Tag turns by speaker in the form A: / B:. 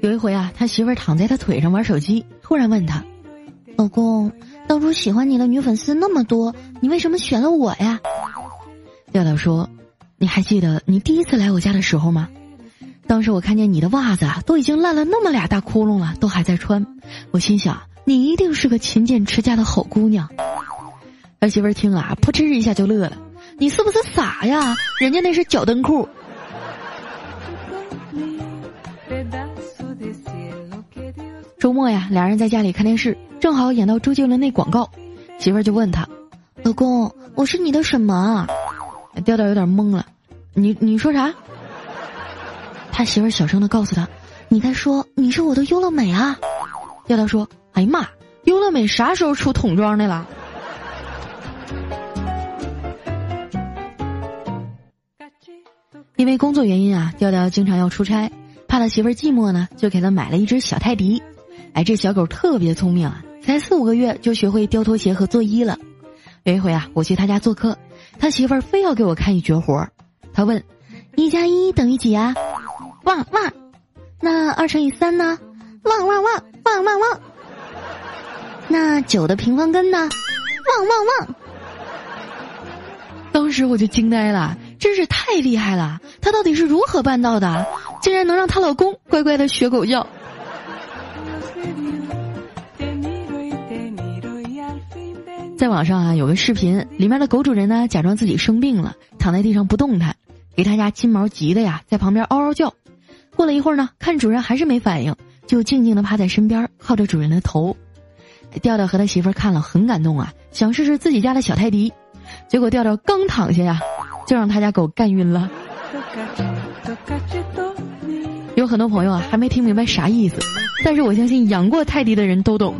A: 有一回啊，他媳妇儿躺在他腿上玩手机，突然问他：“老公，当初喜欢你的女粉丝那么多，你为什么选了我呀？”调调说：“你还记得你第一次来我家的时候吗？当时我看见你的袜子啊，都已经烂了那么俩大窟窿了，都还在穿。我心想，你一定是个勤俭持家的好姑娘。”儿媳妇儿听啊，扑哧一下就乐了：“你是不是傻呀？人家那是脚蹬裤。”周末呀，俩人在家里看电视，正好演到周杰伦那广告，媳妇儿就问他：“老公，我是你的什么？”调调有点懵了，你你说啥？他媳妇儿小声的告诉他：“你该说你是我的优乐美啊。”调调说：“哎呀妈，优乐美啥时候出桶装的了？”因为工作原因啊，调调经常要出差，怕他媳妇儿寂寞呢，就给他买了一只小泰迪。哎，这小狗特别聪明啊，才四五个月就学会叼拖鞋和作揖了。有一回啊，我去他家做客，他媳妇儿非要给我看一绝活儿。他问：“一加一等于几啊？”“旺旺。”“那二乘以三呢？”“旺旺旺旺旺旺。”“那九的平方根呢？”“旺旺旺。”当时我就惊呆了，真是太厉害了！她到底是如何办到的？竟然能让她老公乖乖的学狗叫。在网上啊，有个视频，里面的狗主人呢，假装自己生病了，躺在地上不动弹，给他家金毛急的呀，在旁边嗷嗷叫。过了一会儿呢，看主人还是没反应，就静静的趴在身边，靠着主人的头。调调和他媳妇儿看了很感动啊，想试试自己家的小泰迪，结果调调刚躺下呀，就让他家狗干晕了。有很多朋友啊，还没听明白啥意思，但是我相信养过泰迪的人都懂。